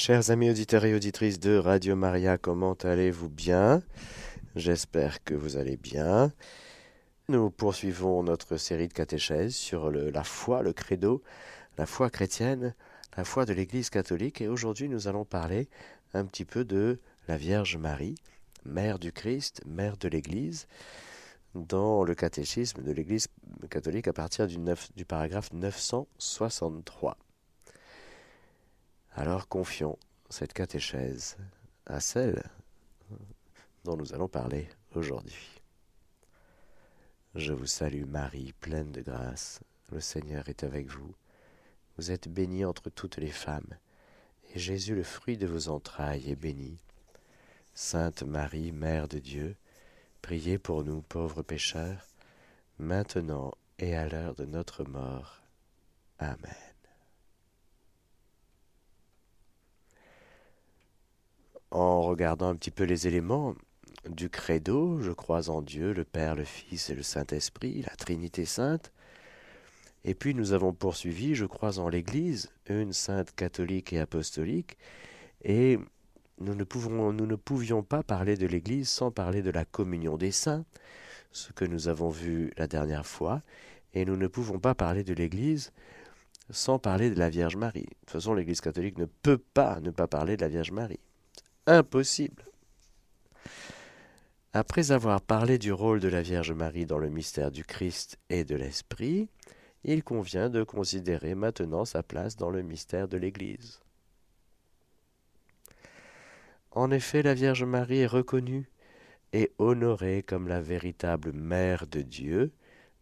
Chers amis auditeurs et auditrices de Radio Maria, comment allez-vous bien? J'espère que vous allez bien. Nous poursuivons notre série de catéchèses sur la foi, le credo, la foi chrétienne, la foi de l'Église catholique et aujourd'hui nous allons parler un petit peu de la Vierge Marie, mère du Christ, mère de l'Église, dans le catéchisme de l'Église catholique à partir du, du paragraphe 963. Alors confions cette catéchèse à celle dont nous allons parler aujourd'hui. Je vous salue Marie, pleine de grâce, le Seigneur est avec vous. Vous êtes bénie entre toutes les femmes, et Jésus, le fruit de vos entrailles, est béni. Sainte Marie, Mère de Dieu, priez pour nous pauvres pécheurs, maintenant et à l'heure de notre mort. Amen. En regardant un petit peu les éléments du credo, je crois en Dieu, le Père, le Fils et le Saint-Esprit, la Trinité sainte. Et puis nous avons poursuivi, je crois en l'Église, une sainte catholique et apostolique, et nous ne, pouvions pas parler de l'Église sans parler de la communion des saints, ce que nous avons vu la dernière fois, et nous ne pouvons pas parler de l'Église sans parler de la Vierge Marie. De toute façon, l'Église catholique ne peut pas ne pas parler de la Vierge Marie impossible. Après avoir parlé du rôle de la Vierge Marie dans le mystère du Christ et de l'Esprit, il convient de considérer maintenant sa place dans le mystère de l'Église. En effet, la Vierge Marie est reconnue et honorée comme la véritable mère de Dieu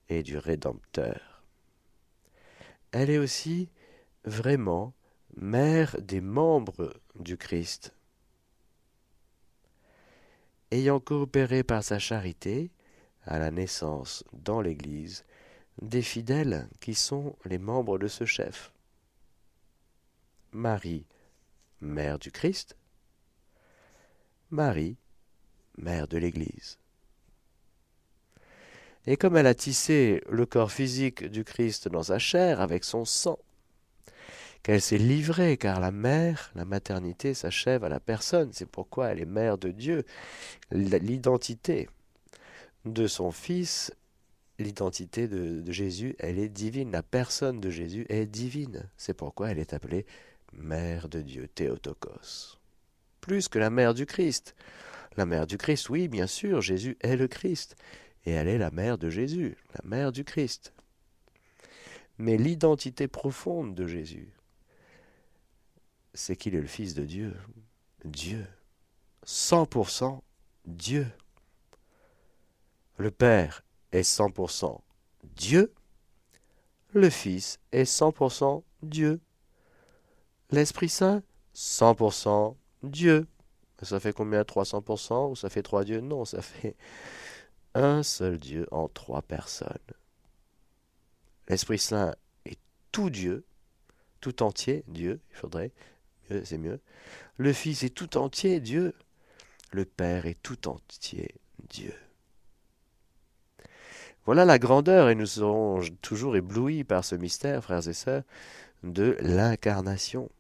et du Rédempteur. Elle est aussi vraiment mère des membres du Christ ayant coopéré par sa charité à la naissance dans l'Église des fidèles qui sont les membres de ce chef. Marie, mère du Christ, Marie, mère de l'Église. Et comme elle a tissé le corps physique du Christ dans sa chair avec son sang, qu'elle s'est livrée, car la mère, la maternité s'achève à la personne, c'est pourquoi elle est mère de Dieu. L'identité de son Fils, l'identité de, Jésus, elle est divine, la personne de Jésus est divine, c'est pourquoi elle est appelée mère de Dieu, Théotokos. Plus que la mère du Christ. La mère du Christ, oui, bien sûr, Jésus est le Christ, et elle est la mère de Jésus, la mère du Christ. Mais l'identité profonde de Jésus, c'est qu'il est le Fils de Dieu. Dieu. 100% Dieu. Le Père est 100% Dieu. Le Fils est 100% Dieu. L'Esprit Saint, 100% Dieu. Ça fait combien? 300% ou ça fait trois dieux? Non, ça fait un seul Dieu en trois personnes. L'Esprit Saint est tout Dieu, tout entier Dieu, il faudrait, c'est mieux. Le Fils est tout entier Dieu. Le Père est tout entier Dieu. Voilà la grandeur, et nous serons toujours éblouis par ce mystère, frères et sœurs, de l'incarnation.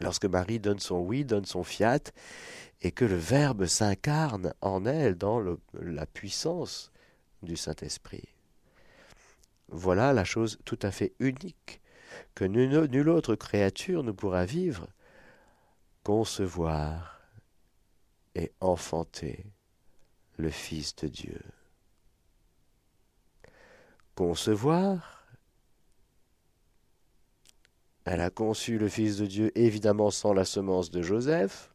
Lorsque Marie donne son oui, donne son fiat, et que le Verbe s'incarne en elle dans la puissance du Saint-Esprit. Voilà la chose tout à fait unique que nulle autre créature ne pourra vivre, concevoir et enfanter le Fils de Dieu. Concevoir, elle a conçu le Fils de Dieu évidemment sans la semence de Joseph.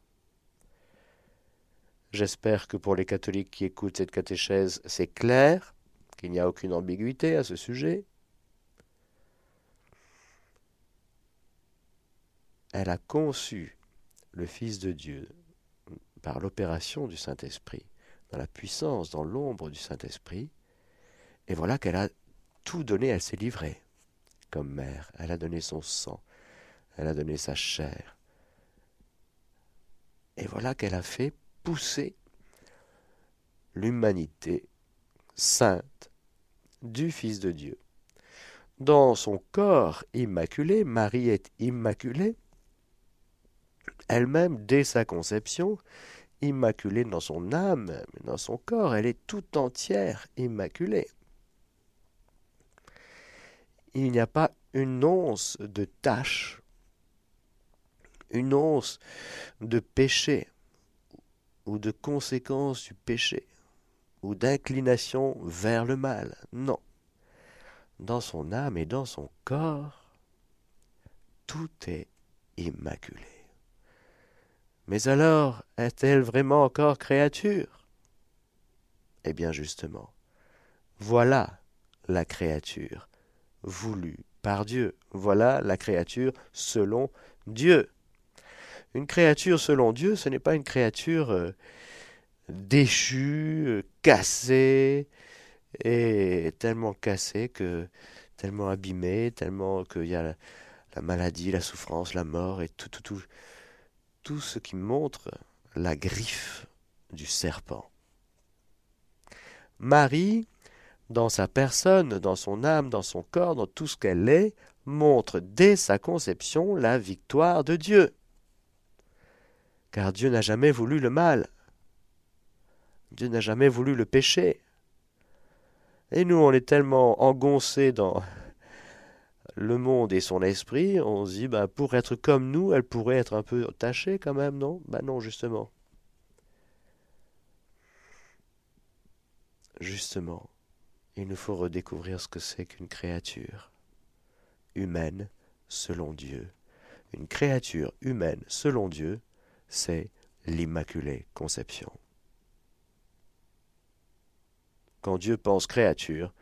J'espère que pour les catholiques qui écoutent cette catéchèse, c'est clair, qu'il n'y a aucune ambiguïté à ce sujet. Elle a conçu le Fils de Dieu par l'opération du Saint-Esprit, dans la puissance, dans l'ombre du Saint-Esprit, et voilà qu'elle a tout donné, elle s'est livrée comme mère, elle a donné son sang, elle a donné sa chair, et voilà qu'elle a fait pousser l'humanité sainte du Fils de Dieu. Dans son corps immaculé, Marie est immaculée, elle-même, dès sa conception, immaculée dans son âme, dans son corps, elle est tout entière immaculée. Il n'y a pas une once de tâche, une once de péché ou de conséquence du péché ou d'inclination vers le mal. Non. Dans son âme et dans son corps, tout est immaculé. Mais alors, est-elle vraiment encore créature? Eh bien justement, voilà la créature voulue par Dieu. Voilà la créature selon Dieu. Une créature selon Dieu, ce n'est pas une créature euh, déchue, euh, cassée, et tellement cassée que tellement abîmée, tellement qu'il y a la maladie, la souffrance, la mort et tout, tout, tout, tout ce qui montre la griffe du serpent. Marie, dans sa personne, dans son âme, dans son corps, dans tout ce qu'elle est, montre dès sa conception la victoire de Dieu. Car Dieu n'a jamais voulu le mal. Dieu n'a jamais voulu le péché. Et nous, on est tellement engoncés dans le monde et son esprit, on se dit, bah, pour être comme nous, elle pourrait être un peu tachée quand même, non? Ben non, justement. Justement, il nous faut redécouvrir ce que c'est qu'une créature humaine selon Dieu. Une créature humaine selon Dieu, c'est l'Immaculée Conception. Quand Dieu pense créature,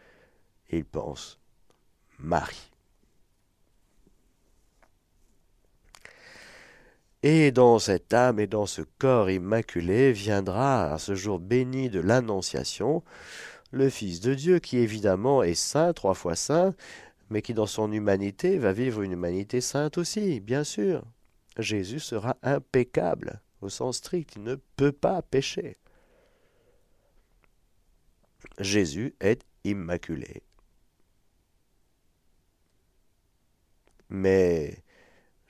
il pense Marie. Et dans cette âme et dans ce corps immaculé viendra, à ce jour béni de l'Annonciation, le Fils de Dieu, qui évidemment est saint, trois fois saint, mais qui dans son humanité va vivre une humanité sainte aussi, bien sûr. Jésus sera impeccable, au sens strict, il ne peut pas pécher. Jésus est immaculé. Mais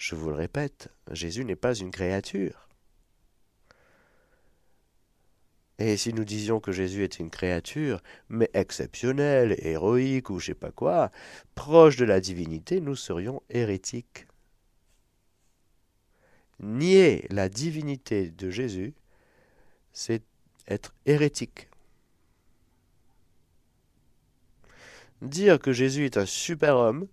je vous le répète, Jésus n'est pas une créature. Et si nous disions que Jésus est une créature, mais exceptionnelle, héroïque ou je sais pas quoi, proche de la divinité, nous serions hérétiques. Nier la divinité de Jésus, c'est être hérétique. Dire que Jésus est un super homme,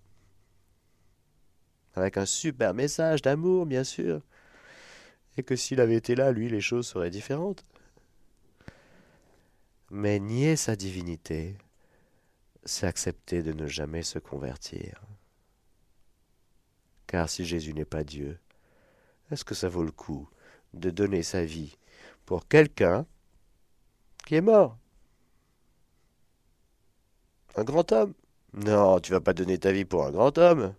avec un super message d'amour, bien sûr, et que s'il avait été là, lui, les choses seraient différentes. Mais nier sa divinité, c'est accepter de ne jamais se convertir. Car si Jésus n'est pas Dieu, est-ce que ça vaut le coup de donner sa vie pour quelqu'un qui est mort? Un grand homme? Non, tu vas pas donner ta vie pour un grand homme.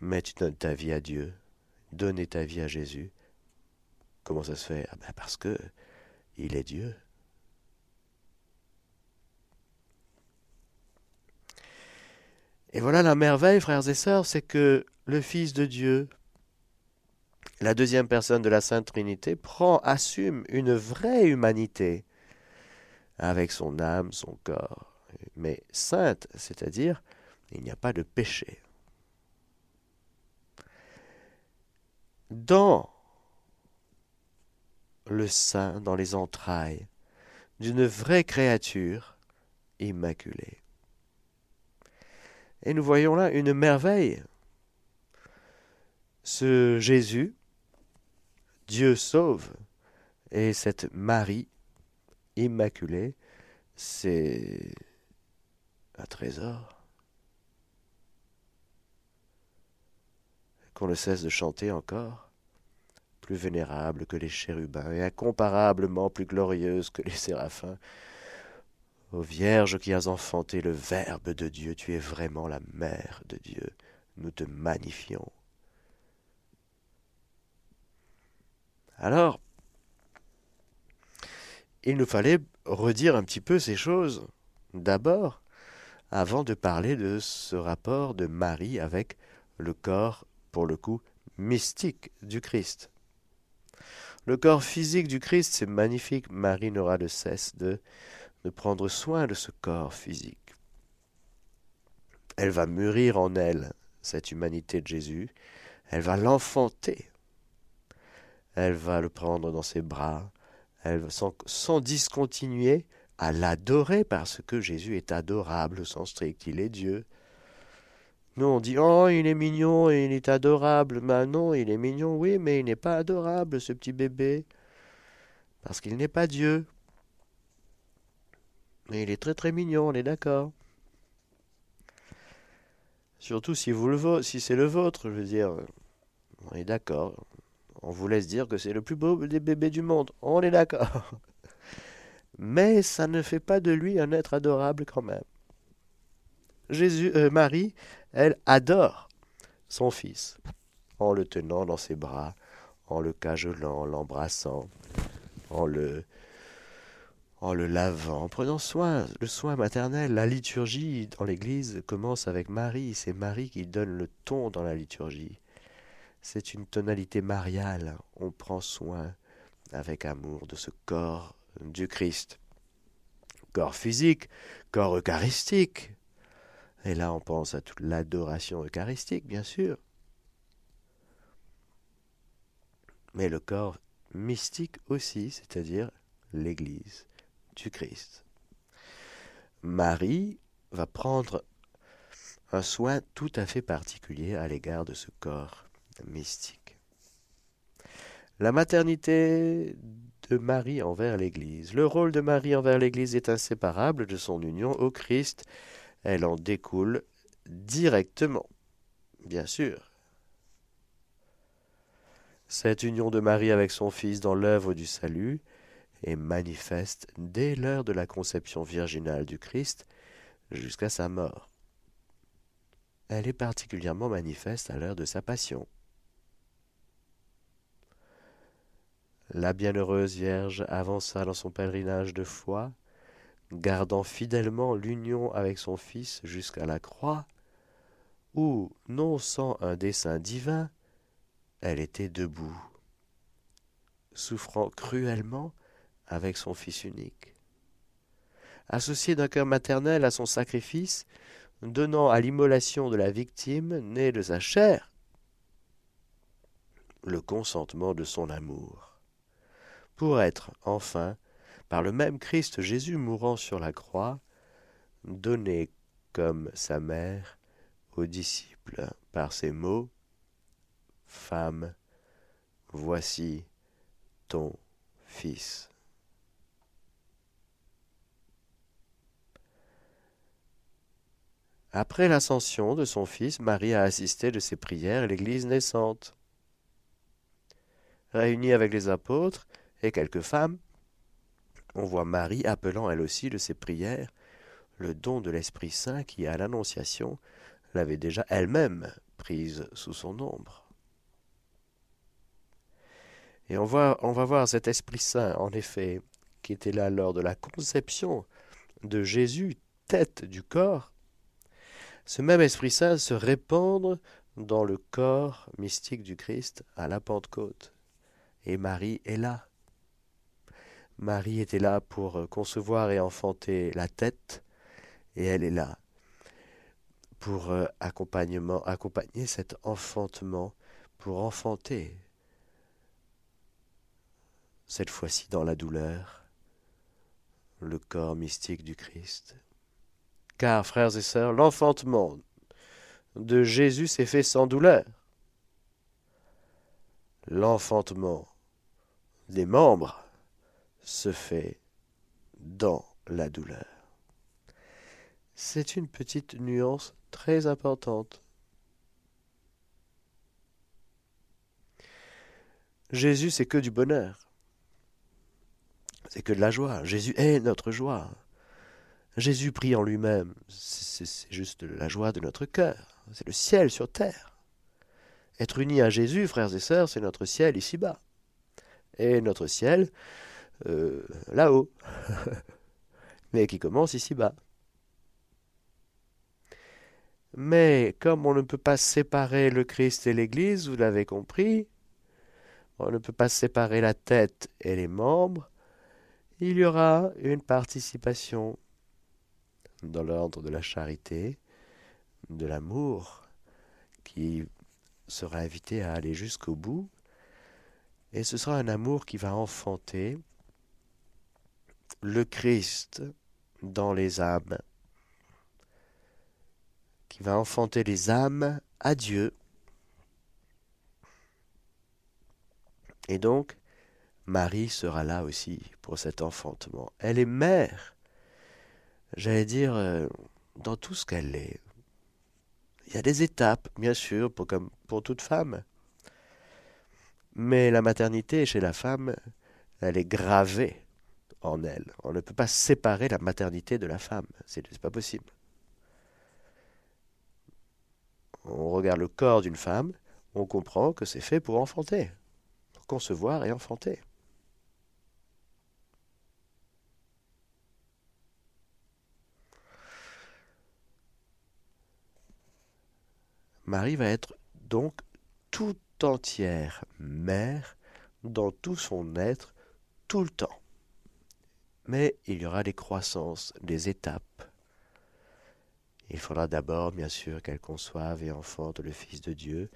Mais tu donnes ta vie à Dieu, donner ta vie à Jésus. Comment ça se fait? Ah ben Parce que il est Dieu. Et voilà la merveille, frères et sœurs, c'est que le Fils de Dieu, la deuxième personne de la Sainte Trinité, prend, assume une vraie humanité avec son âme, son corps, mais sainte, c'est-à-dire il n'y a pas de péché. Dans le sein, dans les entrailles d'une vraie créature immaculée. Et nous voyons là une merveille. Ce Jésus, Dieu sauve, et cette Marie immaculée, c'est un trésor. Qu'on ne cesse de chanter encore, plus vénérable que les chérubins et incomparablement plus glorieuse que les séraphins. Ô Vierge qui as enfanté le Verbe de Dieu, tu es vraiment la Mère de Dieu. Nous te magnifions. Alors, il nous fallait redire un petit peu ces choses d'abord, avant de parler de ce rapport de Marie avec le corps, pour le coup, mystique du Christ. Le corps physique du Christ, c'est magnifique. Marie n'aura de cesse de, prendre soin de ce corps physique. Elle va mûrir en elle cette humanité de Jésus. Elle va l'enfanter. Elle va le prendre dans ses bras. Elle va sans, sans discontinuer à l'adorer parce que Jésus est adorable au sens strict. Il est Dieu. Nous, on dit Oh, il est mignon et il est adorable. Mais non, il est mignon, oui, mais il n'est pas adorable, ce petit bébé. Parce qu'il n'est pas Dieu. Mais il est très très mignon, on est d'accord. Surtout si, si c'est le vôtre, je veux dire. On est d'accord. On vous laisse dire que c'est le plus beau des bébés du monde. On est d'accord. Mais ça ne fait pas de lui un être adorable quand même. Jésus, euh, Marie, elle adore son fils en le tenant dans ses bras, en le cajolant, en l'embrassant, en le en le lavant, en prenant soin, le soin maternel. La liturgie dans l'Église commence avec Marie. C'est Marie qui donne le ton dans la liturgie. C'est une tonalité mariale. On prend soin avec amour de ce corps du Christ. Corps physique, corps eucharistique, et là, on pense à toute l'adoration eucharistique, bien sûr. Mais le corps mystique aussi, c'est-à-dire l'Église du Christ. Marie va prendre un soin tout à fait particulier à l'égard de ce corps mystique. La maternité de Marie envers l'Église. Le rôle de Marie envers l'Église est inséparable de son union au Christ elle en découle directement, bien sûr. Cette union de Marie avec son Fils dans l'œuvre du salut est manifeste dès l'heure de la conception virginale du Christ jusqu'à sa mort. Elle est particulièrement manifeste à l'heure de sa passion. La bienheureuse Vierge avança dans son pèlerinage de foi gardant fidèlement l'union avec son Fils jusqu'à la croix, où, non sans un dessein divin, elle était debout, souffrant cruellement avec son Fils unique. Associée d'un cœur maternel à son sacrifice, donnant à l'immolation de la victime née de sa chair le consentement de son amour, pour être enfin par le même Christ Jésus mourant sur la croix, donné comme sa mère aux disciples par ces mots Femme, voici ton Fils. Après l'ascension de son Fils, Marie a assisté de ses prières l'Église naissante. Réunie avec les apôtres et quelques femmes, on voit Marie appelant elle aussi de ses prières le don de l'Esprit Saint qui, à l'Annonciation, l'avait déjà elle-même prise sous son ombre. Et on, on va voir cet Esprit Saint, en effet, qui était là lors de la conception de Jésus, tête du corps, ce même Esprit Saint se répandre dans le corps mystique du Christ à la Pentecôte. Et Marie est là. Marie était là pour euh, concevoir et enfanter la tête, et elle est là pour euh, accompagner cet enfantement, pour enfanter, cette fois-ci dans la douleur, le corps mystique du Christ. Car, frères et sœurs, l'enfantement de Jésus s'est fait sans douleur. L'enfantement des membres se fait dans la douleur. C'est une petite nuance très importante. Jésus, c'est que du bonheur. C'est que de la joie. Jésus est notre joie. Jésus prie en lui-même. C'est juste la joie de notre cœur. C'est le ciel sur terre. Être unis à Jésus, frères et sœurs, c'est notre ciel ici-bas. Et notre ciel, euh, là-haut, mais qui commence ici-bas. Mais comme on ne peut pas séparer le Christ et l'Église, vous l'avez compris, on ne peut pas séparer la tête et les membres, il y aura une participation dans l'ordre de la charité, de l'amour, qui sera invité à aller jusqu'au bout, et ce sera un amour qui va enfanter le Christ dans les âmes, qui va enfanter les âmes à Dieu. Et donc, Marie sera là aussi pour cet enfantement. Elle est mère, j'allais dire, euh, dans tout ce qu'elle est. Il y a des étapes, bien sûr, pour, comme pour toute femme. Mais la maternité chez la femme, elle est gravée On ne peut pas séparer la maternité de la femme. C'est pas possible. On regarde le corps d'une femme, on comprend que c'est fait pour enfanter, pour concevoir et enfanter. Marie va être donc tout entière mère dans tout son être, tout le temps. Mais il y aura des croissances, des étapes. Il faudra d'abord, bien sûr, qu'elle conçoive et enfante le Fils de Dieu.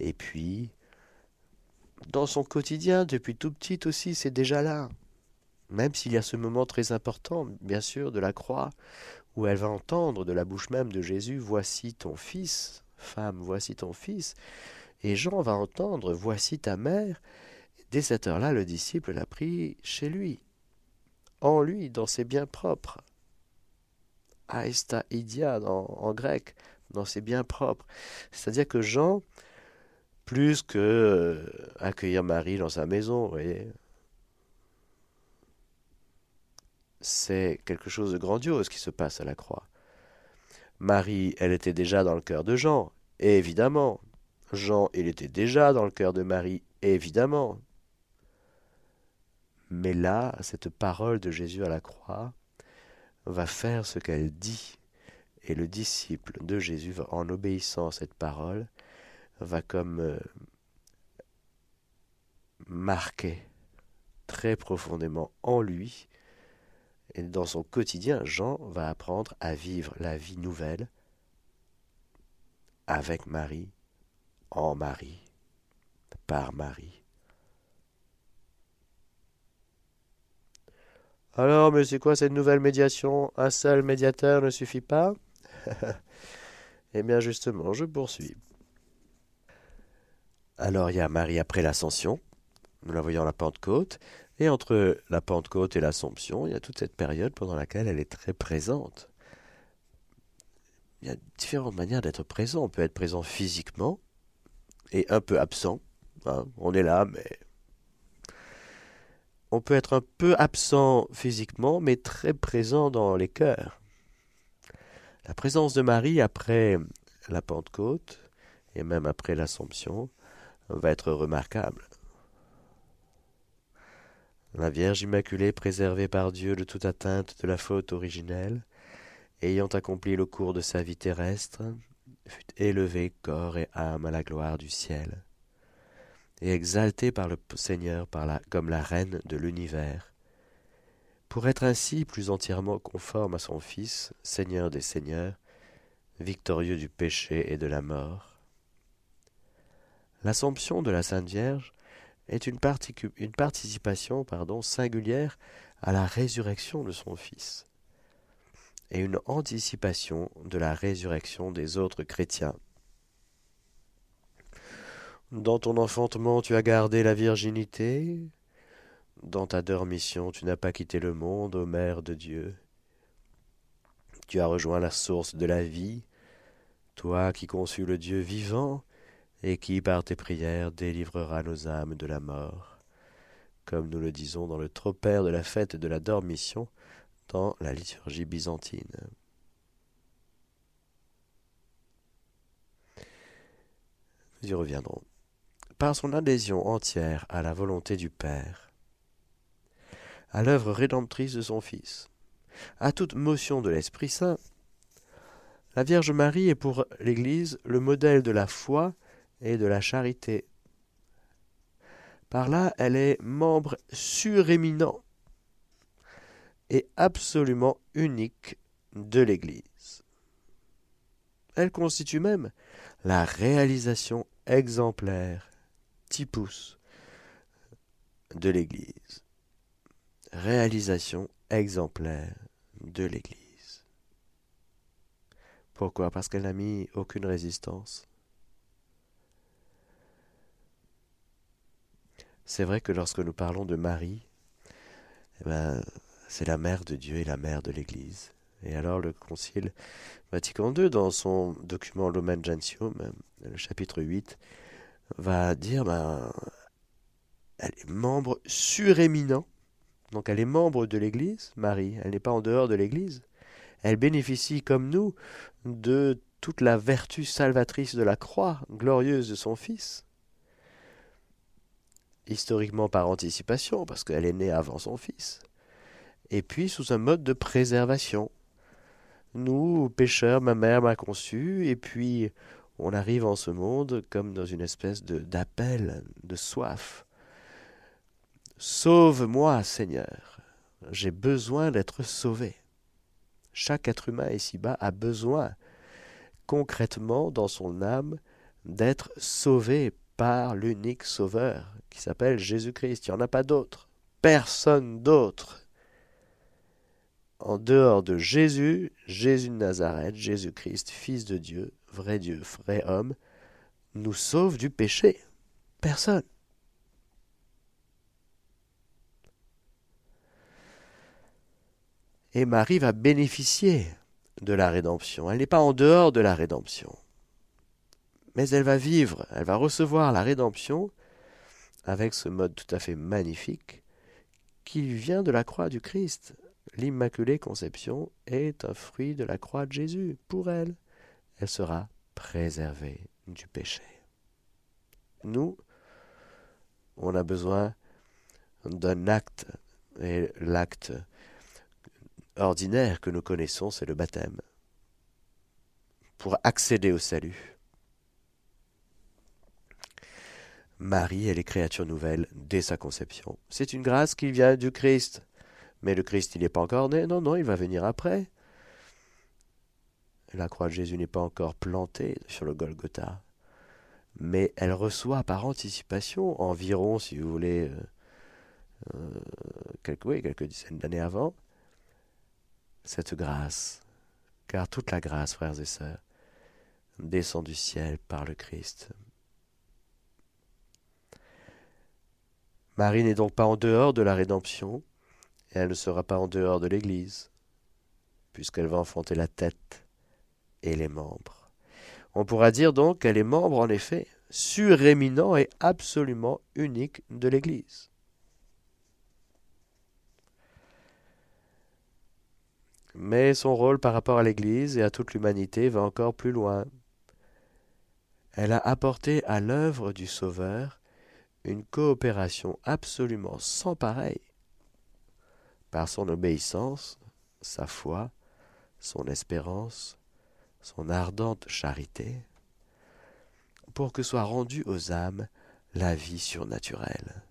Et puis, dans son quotidien, depuis tout petit aussi, c'est déjà là. Même s'il y a ce moment très important, bien sûr, de la croix, où elle va entendre de la bouche même de Jésus, Voici ton Fils, Femme, voici ton fils. Et Jean va entendre, Voici ta mère. Dès cette heure-là, le disciple l'a pris chez lui, en lui, dans ses biens propres. Aesta idia en grec, dans ses biens propres. C'est-à-dire que Jean, plus que euh, accueillir Marie dans sa maison, voyez, c'est quelque chose de grandiose qui se passe à la croix. Marie, elle était déjà dans le cœur de Jean, évidemment. Jean, il était déjà dans le cœur de Marie, évidemment. Mais là, cette parole de Jésus à la croix va faire ce qu'elle dit. Et le disciple de Jésus, en obéissant à cette parole, va comme euh, marquer très profondément en lui et dans son quotidien, Jean va apprendre à vivre la vie nouvelle avec Marie, en Marie, par Marie. Alors, mais c'est quoi cette nouvelle médiation? Un seul médiateur ne suffit pas? Eh bien, justement, je poursuis. Alors, il y a Marie après l'ascension, nous la voyons à la Pentecôte, et entre la Pentecôte et l'Assomption, il y a toute cette période pendant laquelle elle est très présente. Il y a différentes manières d'être présent. On peut être présent physiquement et un peu absent. Hein. On est là, mais on peut être un peu absent physiquement, mais très présent dans les cœurs. La présence de Marie après la Pentecôte et même après l'Assomption va être remarquable. La Vierge Immaculée, préservée par Dieu de toute atteinte de la faute originelle, ayant accompli le cours de sa vie terrestre, fut élevée corps et âme à la gloire du ciel, et exaltée par le Seigneur comme la reine de l'univers, pour être ainsi plus entièrement conforme à son Fils, Seigneur des Seigneurs, victorieux du péché et de la mort. L'Assomption de la Sainte Vierge est une, participation singulière à la résurrection de son Fils et une anticipation de la résurrection des autres chrétiens. Dans ton enfantement tu as gardé la virginité, dans ta dormition tu n'as pas quitté le monde, ô Mère de Dieu. Tu as rejoint la source de la vie, toi qui conçus le Dieu vivant, et qui, par tes prières, délivrera nos âmes de la mort, comme nous le disons dans le tropère de la fête de la dormition dans la liturgie byzantine. Nous y reviendrons. Par son adhésion entière à la volonté du Père, à l'œuvre rédemptrice de son Fils, à toute motion de l'Esprit Saint, La Vierge Marie est pour l'Église le modèle de la foi et de la charité. Par là, elle est membre suréminent et absolument unique de l'Église. Elle constitue même la réalisation exemplaire, typus, de l'Église. Réalisation exemplaire de l'Église. Pourquoi? Parce qu'elle n'a mis aucune résistance. C'est vrai que lorsque nous parlons de Marie, eh ben, c'est la mère de Dieu et la mère de l'Église. Et alors le Concile Vatican II, dans son document Lumen Gentium, le chapitre 8, va dire ben, elle est membre suréminent, donc elle est membre de l'Église, Marie, elle n'est pas en dehors de l'Église. Elle bénéficie, comme nous, de toute la vertu salvatrice de la croix glorieuse de son Fils. Historiquement par anticipation, parce qu'elle est née avant son Fils. Et puis sous un mode de préservation, nous, pécheurs, ma mère m'a conçu, et puis on arrive en ce monde comme dans une espèce d'appel, de soif. Sauve-moi, Seigneur. J'ai besoin d'être sauvé. Chaque être humain ici-bas a besoin, concrètement, dans son âme, d'être sauvé par l'unique Sauveur qui s'appelle Jésus-Christ. Il n'y en a pas d'autre. Personne d'autre en dehors de Jésus, Jésus de Nazareth, Jésus-Christ, Fils de Dieu, vrai Dieu, vrai homme, nous sauve du péché. Personne. Et Marie va bénéficier de la rédemption. Elle n'est pas en dehors de la rédemption. Mais elle va vivre, elle va recevoir la rédemption avec ce mode tout à fait magnifique qui vient de la croix du Christ l'Immaculée Conception est un fruit de la croix de Jésus. Pour elle, elle sera préservée du péché. Nous, on a besoin d'un acte, et l'acte ordinaire que nous connaissons, c'est le baptême, pour accéder au salut. Marie, elle est créature nouvelle dès sa conception. C'est une grâce qui vient du Christ. Mais le Christ, il n'est pas encore né. Non, non, il va venir après. La croix de Jésus n'est pas encore plantée sur le Golgotha. Mais elle reçoit par anticipation, environ, si vous voulez, euh, euh, quelques, quelques dizaines d'années avant, cette grâce. Car toute la grâce, frères et sœurs, descend du ciel par le Christ. Marie n'est donc pas en dehors de la rédemption, et elle ne sera pas en dehors de l'Église, puisqu'elle va enfanter la tête et les membres. On pourra dire donc qu'elle est membre, en effet, suréminent et absolument unique de l'Église. Mais son rôle par rapport à l'Église et à toute l'humanité va encore plus loin. Elle a apporté à l'œuvre du Sauveur une coopération absolument sans pareille par son obéissance, sa foi, son espérance, son ardente charité, pour que soit rendue aux âmes la vie surnaturelle.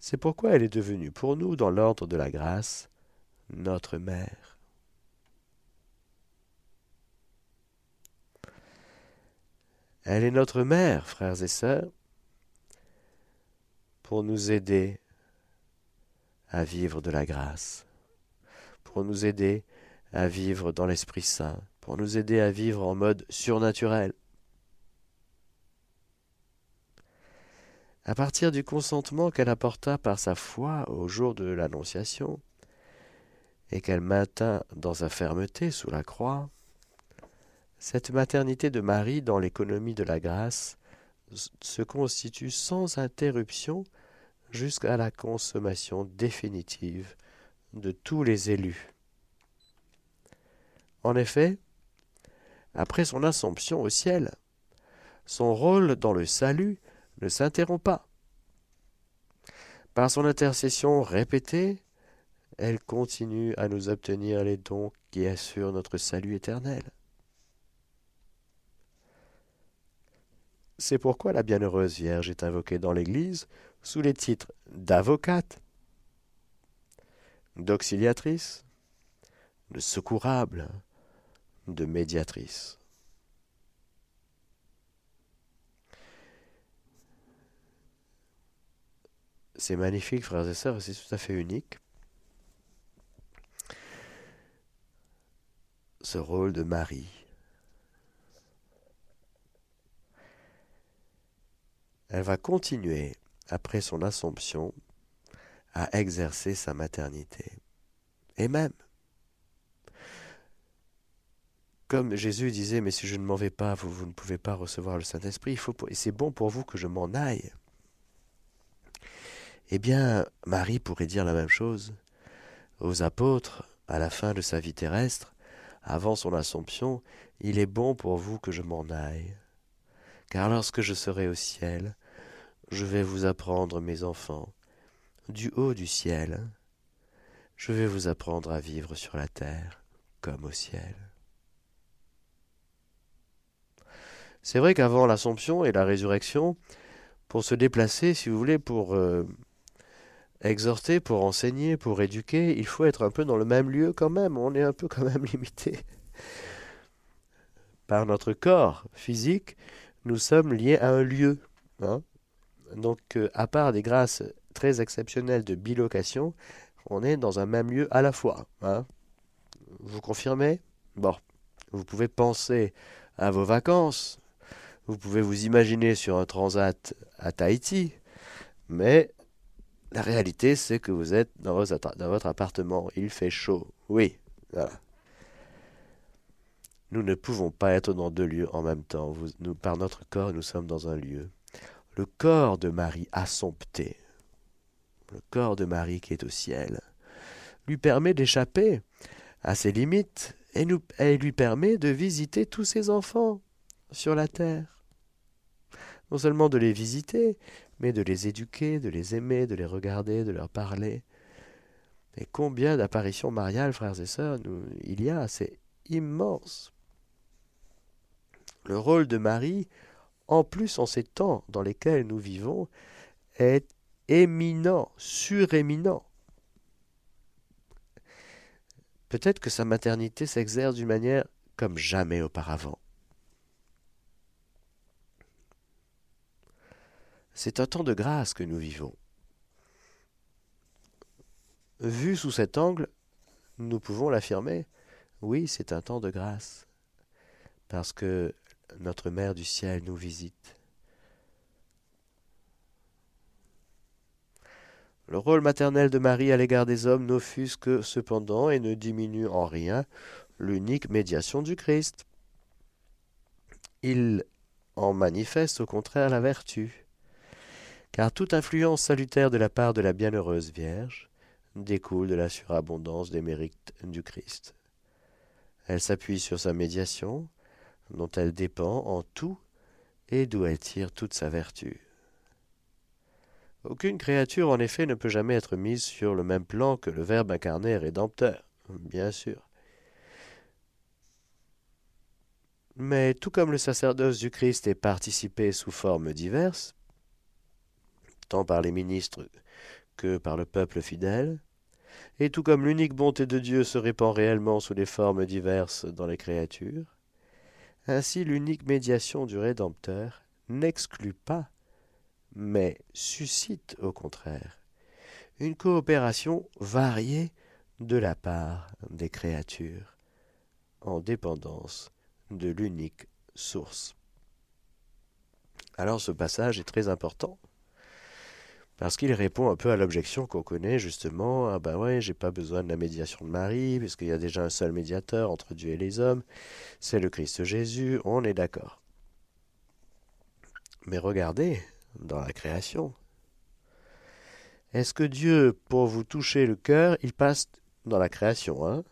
C'est pourquoi elle est devenue pour nous, dans l'ordre de la grâce, notre mère. Elle est notre mère, frères et sœurs, pour nous aider à vivre de la grâce, pour nous aider à vivre dans l'Esprit Saint, pour nous aider à vivre en mode surnaturel. À partir du consentement qu'elle apporta par sa foi au jour de l'Annonciation, et qu'elle maintint dans sa fermeté sous la croix, cette maternité de Marie dans l'économie de la grâce se constitue sans interruption jusqu'à la consommation définitive de tous les élus. En effet, après son assomption au ciel, son rôle dans le salut ne s'interrompt pas. Par son intercession répétée, elle continue à nous obtenir les dons qui assurent notre salut éternel. C'est pourquoi la bienheureuse Vierge est invoquée dans l'Église sous les titres d'avocate, d'auxiliatrice, de secourable, de médiatrice. C'est magnifique, frères et sœurs, c'est tout à fait unique. Ce rôle de Marie. Elle va continuer, après son assomption, à exercer sa maternité. Et même, comme Jésus disait, mais si je ne m'en vais pas, vous, vous ne pouvez pas recevoir le Saint-Esprit, et c'est bon pour vous que je m'en aille. Eh bien, Marie pourrait dire la même chose aux apôtres à la fin de sa vie terrestre, avant son Assomption, il est bon pour vous que je m'en aille. Car lorsque je serai au ciel, je vais vous apprendre, mes enfants, du haut du ciel, je vais vous apprendre à vivre sur la terre comme au ciel. C'est vrai qu'avant l'Assomption et la résurrection, pour se déplacer, si vous voulez, pour euh, exhorter, pour enseigner, pour éduquer, il faut être un peu dans le même lieu quand même. On est un peu quand même limité. Par notre corps physique, nous sommes liés à un lieu. Hein. Donc, euh, à part des grâces très exceptionnelles de bilocation, on est dans un même lieu à la fois. Hein. Vous confirmez? Bon, vous pouvez penser à vos vacances, vous pouvez vous imaginer sur un transat à Tahiti, mais la réalité, c'est que vous êtes dans votre, appartement. Il fait chaud. Oui. Nous ne pouvons pas être dans deux lieux en même temps. par notre corps, nous sommes dans un lieu. Le corps de Marie assompté, le corps de Marie qui est au ciel, lui permet d'échapper à ses limites et, et lui permet de visiter tous ses enfants sur la terre. Non seulement de les visiter, mais de les éduquer, de les aimer, de les regarder, de leur parler. Et combien d'apparitions mariales, frères et sœurs, il y a, c'est immense. Le rôle de Marie, en plus en ces temps dans lesquels nous vivons, est éminent, suréminent. Peut-être que sa maternité s'exerce d'une manière comme jamais auparavant. C'est un temps de grâce que nous vivons. Vu sous cet angle, nous pouvons l'affirmer, oui, c'est un temps de grâce, parce que notre Mère du ciel nous visite. Le rôle maternel de Marie à l'égard des hommes n'offusque cependant et ne diminue en rien l'unique médiation du Christ. Il en manifeste au contraire la vertu car toute influence salutaire de la part de la bienheureuse Vierge découle de la surabondance des mérites du Christ. Elle s'appuie sur sa médiation, dont elle dépend en tout et d'où elle tire toute sa vertu. Aucune créature, en effet, ne peut jamais être mise sur le même plan que le Verbe incarné rédempteur, bien sûr. Mais tout comme le sacerdoce du Christ est participé sous formes diverses, par les ministres que par le peuple fidèle, et tout comme l'unique bonté de Dieu se répand réellement sous des formes diverses dans les créatures, ainsi l'unique médiation du Rédempteur n'exclut pas, mais suscite au contraire une coopération variée de la part des créatures, en dépendance de l'unique source. Alors ce passage est très important parce qu'il répond un peu à l'objection qu'on connaît justement, ah ben ouais, j'ai pas besoin de la médiation de Marie, puisqu'il y a déjà un seul médiateur entre Dieu et les hommes, c'est le Christ Jésus, on est d'accord. Mais regardez, dans la création, est-ce que Dieu, pour vous toucher le cœur, il passe dans la création, hein,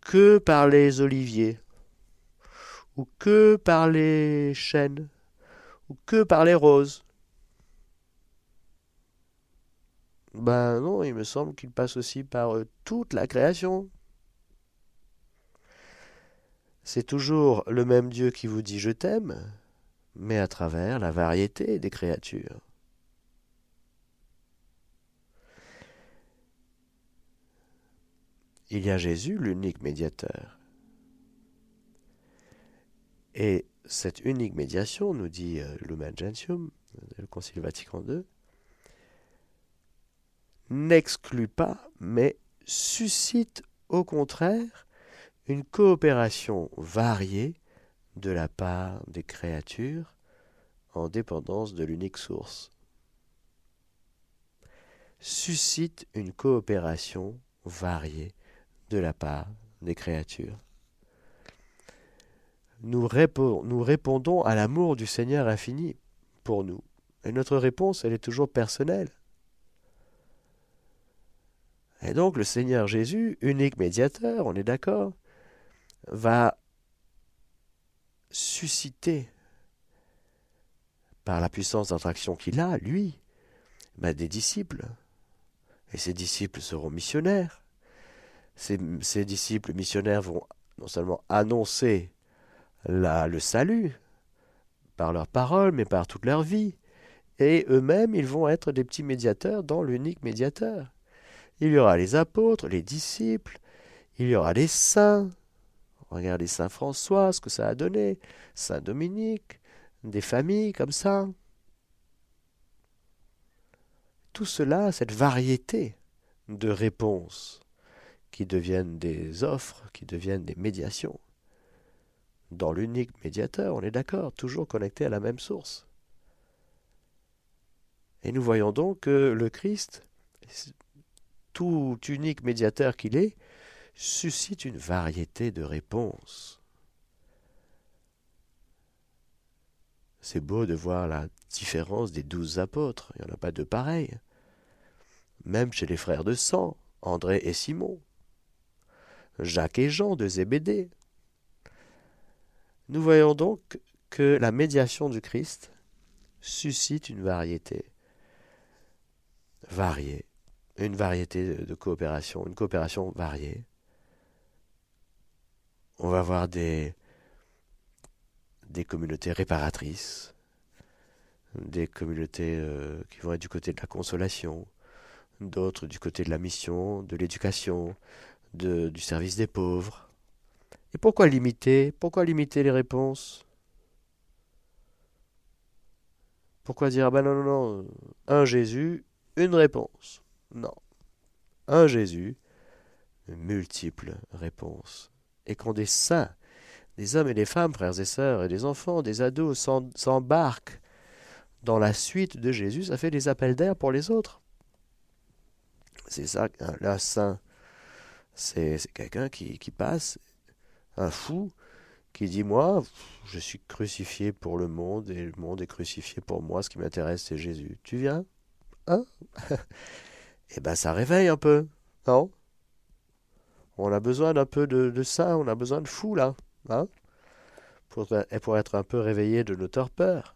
que par les oliviers, ou que par les chênes, ou que par les roses? Ben non, il me semble qu'il passe aussi par euh, toute la création. C'est toujours le même Dieu qui vous dit je t'aime, mais à travers la variété des créatures. Il y a Jésus, l'unique médiateur. Et cette unique médiation, nous dit euh, Lumen Gentium, le Concile Vatican II, n'exclut pas, mais suscite au contraire une coopération variée de la part des créatures en dépendance de l'unique source. Suscite une coopération variée de la part des créatures. Nous, répondons à l'amour du Seigneur infini pour nous. Et notre réponse, elle est toujours personnelle. Et donc le Seigneur Jésus, unique médiateur, on est d'accord, va susciter, par la puissance d'attraction qu'il a, lui, ben, des disciples. Et ces disciples seront missionnaires. Ces, disciples missionnaires vont non seulement annoncer le salut par leurs paroles, mais par toute leur vie. Et eux-mêmes, ils vont être des petits médiateurs dans l'unique médiateur. Il y aura les apôtres, les disciples, il y aura les saints. Regardez Saint François, ce que ça a donné, Saint Dominique, des familles comme ça. Tout cela, cette variété de réponses qui deviennent des offres, qui deviennent des médiations. Dans l'unique médiateur, on est d'accord, toujours connecté à la même source. Et nous voyons donc que le Christ tout unique médiateur qu'il est, suscite une variété de réponses. C'est beau de voir la différence des douze apôtres, il n'y en a pas de pareil. Même chez les frères de sang, André et Simon, Jacques et Jean de Zébédée. Nous voyons donc que la médiation du Christ suscite une variété variée une variété de, coopération, une coopération variée. On va avoir des, communautés réparatrices, des communautés euh, qui vont être du côté de la consolation, d'autres du côté de la mission, de l'éducation, du service des pauvres. Et pourquoi limiter Pourquoi limiter les réponses? Pourquoi dire ah ben non, non, non, un Jésus, une réponse non. Un Jésus, multiples réponses. Et quand des saints, des hommes et des femmes, frères et sœurs, et des enfants, des ados s'embarquent dans la suite de Jésus, ça fait des appels d'air pour les autres. C'est ça, un saint, c'est quelqu'un qui, qui passe, un fou, qui dit Moi, je suis crucifié pour le monde, et le monde est crucifié pour moi, ce qui m'intéresse, c'est Jésus. Tu viens? Hein? Eh ben ça réveille un peu, non? On a besoin d'un peu de, ça, on a besoin de fou là, hein? Pour, pour être un peu réveillé de nos torpeurs.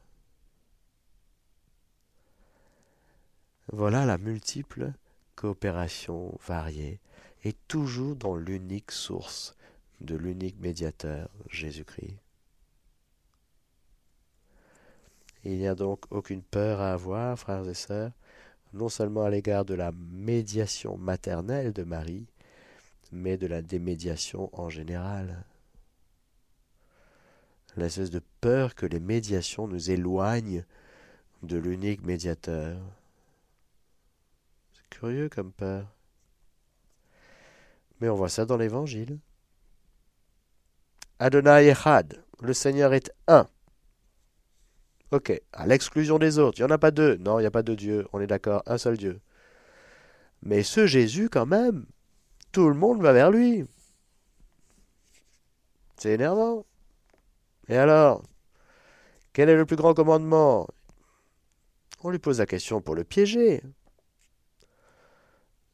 Voilà la multiple coopération variée et toujours dans l'unique source de l'unique médiateur, Jésus-Christ. Il n'y a donc aucune peur à avoir, frères et sœurs, non seulement à l'égard de la médiation maternelle de Marie, mais de la démédiation en général. L'espèce de peur que les médiations nous éloignent de l'unique médiateur. C'est curieux comme peur. Mais on voit ça dans l'Évangile. Adonai Echad, le Seigneur est un. Ok, à l'exclusion des autres. Il n'y en a pas deux. Non, il n'y a pas de Dieu. On est d'accord, un seul Dieu. Mais ce Jésus, quand même, tout le monde va vers lui. C'est énervant. Et alors Quel est le plus grand commandement? On lui pose la question pour le piéger.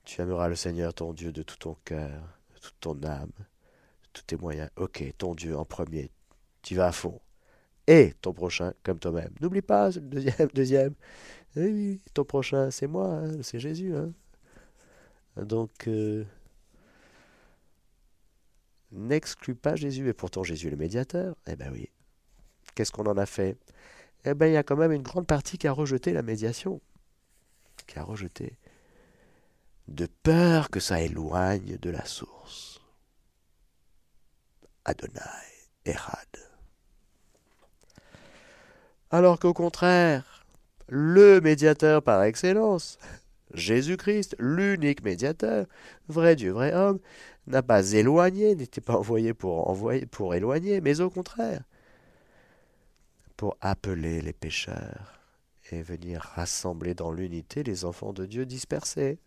Tu aimeras le Seigneur ton Dieu de tout ton cœur, de toute ton âme, de tous tes moyens. Ok, ton Dieu en premier. Tu vas à fond. Et ton prochain comme toi-même. N'oublie pas le deuxième, deuxième. Eh oui, ton prochain, c'est moi, hein, c'est Jésus. Hein. Donc, euh, n'exclus pas Jésus. Et pourtant, Jésus est le médiateur. Eh bien oui. Qu'est-ce qu'on en a fait? Eh bien, il y a quand même une grande partie qui a rejeté la médiation. Qui a rejeté. De peur que ça éloigne de la source. Adonai, Erad. Alors qu'au contraire, le médiateur par excellence, Jésus-Christ, l'unique médiateur, vrai Dieu, vrai homme, n'a pas éloigné, n'était pas envoyé pour, envoyer, pour éloigner, mais au contraire, pour appeler les pécheurs et venir rassembler dans l'unité les enfants de Dieu dispersés.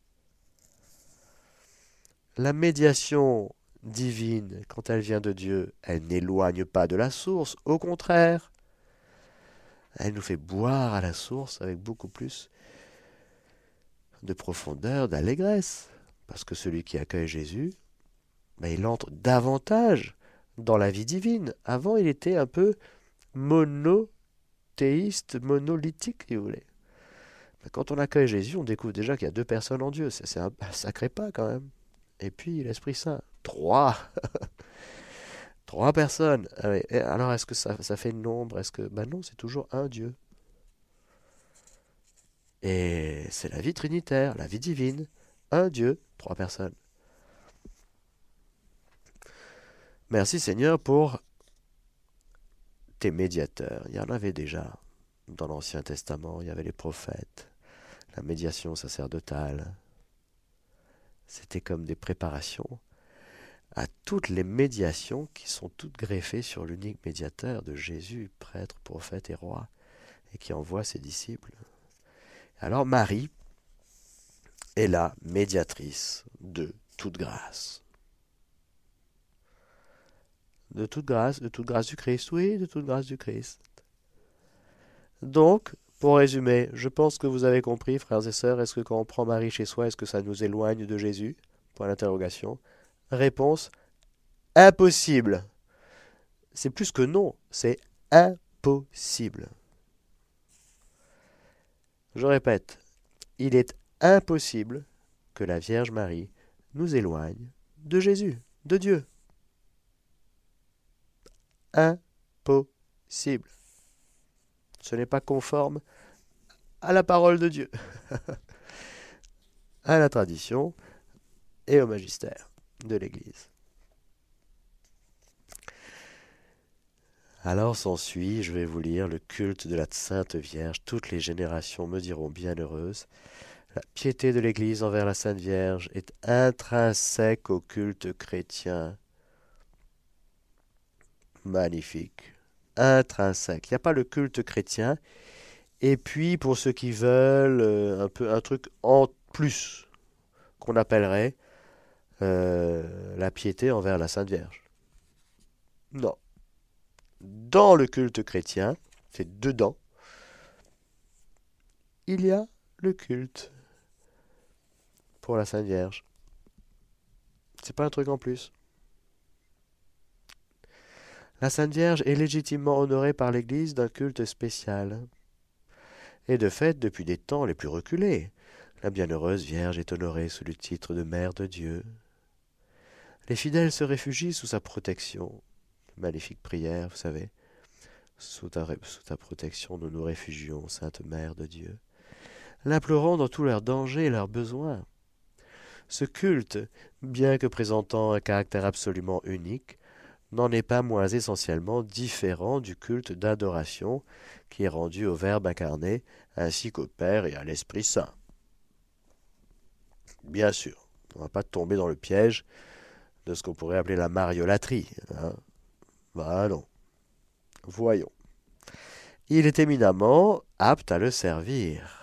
La médiation divine, quand elle vient de Dieu, elle n'éloigne pas de la source, au contraire, elle nous fait boire à la source avec beaucoup plus de profondeur, d'allégresse, parce que celui qui accueille Jésus, ben, il entre davantage dans la vie divine. Avant, il était un peu monothéiste, monolithique, si vous voulez. Ben, quand on accueille Jésus, on découvre déjà qu'il y a deux personnes en Dieu. C'est un sacré pas quand même. Et puis l'Esprit Saint. Trois Trois personnes. Ah alors est-ce que ça, fait nombre Est-ce que. Ben non, c'est toujours un Dieu. Et c'est la vie trinitaire, la vie divine. Un Dieu, trois personnes. Merci Seigneur pour tes médiateurs. Il y en avait déjà dans l'Ancien Testament. Il y avait les prophètes, la médiation sacerdotale. C'était comme des préparations à toutes les médiations qui sont toutes greffées sur l'unique médiateur de Jésus, prêtre, prophète et roi, et qui envoie ses disciples. Alors Marie est la médiatrice de toute grâce. De toute grâce, de toute grâce du Christ, oui, de toute grâce du Christ. Donc, pour résumer, je pense que vous avez compris, frères et sœurs, est-ce que quand on prend Marie chez soi, est-ce que ça nous éloigne de Jésus? Point d'interrogation. Réponse impossible. C'est plus que non, c'est impossible. Je répète, il est impossible que la Vierge Marie nous éloigne de Jésus, de Dieu. Impossible. Ce n'est pas conforme à la parole de Dieu, à la tradition, et au magistère de l'Église. Alors s'ensuit, je vais vous lire le culte de la Sainte Vierge. Toutes les générations me diront bienheureuse. La piété de l'Église envers la Sainte Vierge est intrinsèque au culte chrétien. Magnifique. Intrinsèque. Il n'y a pas le culte chrétien. Et puis, pour ceux qui veulent, euh, un peu un truc en plus qu'on appellerait euh, la piété envers la Sainte Vierge. Non. Dans le culte chrétien, c'est dedans, il y a le culte pour la Sainte Vierge. C'est pas un truc en plus. La Sainte Vierge est légitimement honorée par l'Église d'un culte spécial. Et de fait, depuis des temps les plus reculés, la bienheureuse Vierge est honorée sous le titre de Mère de Dieu, les fidèles se réfugient sous sa protection. Maléfique prière, vous savez. Sous ta, protection, nous nous réfugions, Sainte Mère de Dieu, l'implorant dans tous leurs dangers et leurs besoins. Ce culte, bien que présentant un caractère absolument unique, n'en est pas moins essentiellement différent du culte d'adoration qui est rendu au Verbe incarné, ainsi qu'au Père et à l'Esprit Saint. Bien sûr, on ne va pas tomber dans le piège de ce qu'on pourrait appeler la mariolatrie. Hein. Bah non. Voyons. Il est éminemment apte à le servir.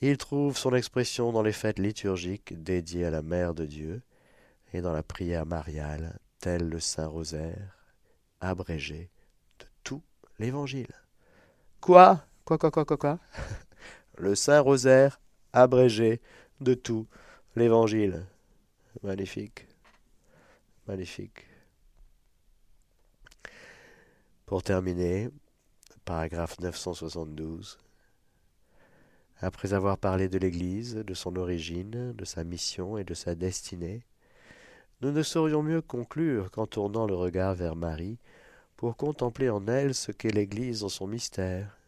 Il trouve son expression dans les fêtes liturgiques dédiées à la Mère de Dieu et dans la prière mariale, tel le Saint Rosaire, abrégé de tout l'Évangile. Quoi? Quoi, quoi, quoi, quoi, quoi? Le Saint Rosaire, abrégé de tout l'Évangile. Magnifique. Magnifique. Pour terminer, paragraphe 972. Après avoir parlé de l'Église, de son origine, de sa mission et de sa destinée, nous ne saurions mieux conclure qu'en tournant le regard vers Marie pour contempler en elle ce qu'est l'Église dans son mystère,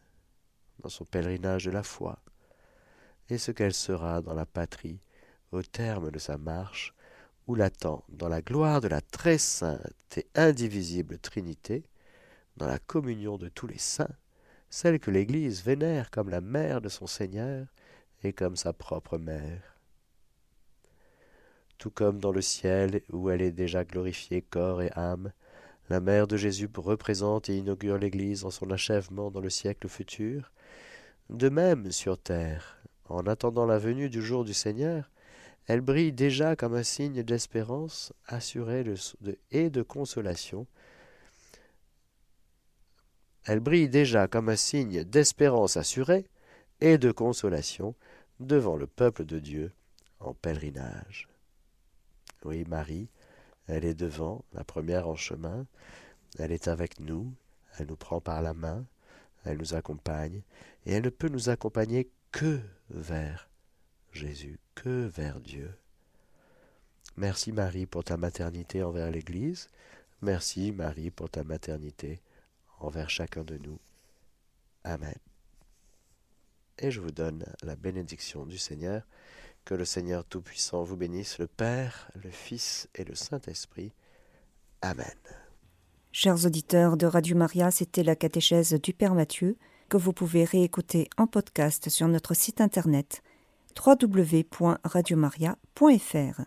dans son pèlerinage de la foi, et ce qu'elle sera dans la patrie au terme de sa marche, où l'attend, dans la gloire de la très sainte et indivisible Trinité, dans la communion de tous les saints, celle que l'Église vénère comme la mère de son Seigneur et comme sa propre mère. Tout comme dans le ciel où elle est déjà glorifiée corps et âme, la mère de Jésus représente et inaugure l'Église en son achèvement dans le siècle futur, de même sur terre, en attendant la venue du jour du Seigneur, elle brille déjà comme un signe d'espérance assurée et de consolation. Elle brille déjà comme un signe d'espérance assurée et de consolation devant le peuple de Dieu en pèlerinage. Oui, Marie, elle est devant, la première en chemin, elle est avec nous, elle nous prend par la main, elle nous accompagne, et elle ne peut nous accompagner que vers Jésus, que vers Dieu. Merci Marie pour ta maternité envers l'Église, merci Marie pour ta maternité envers chacun de nous. Amen. Et je vous donne la bénédiction du Seigneur. Que le Seigneur Tout-Puissant vous bénisse, le Père, le Fils et le Saint-Esprit. Amen. Chers auditeurs de Radio Maria, c'était la catéchèse du Père Mathieu que vous pouvez réécouter en podcast sur notre site internet www.radiomaria.fr.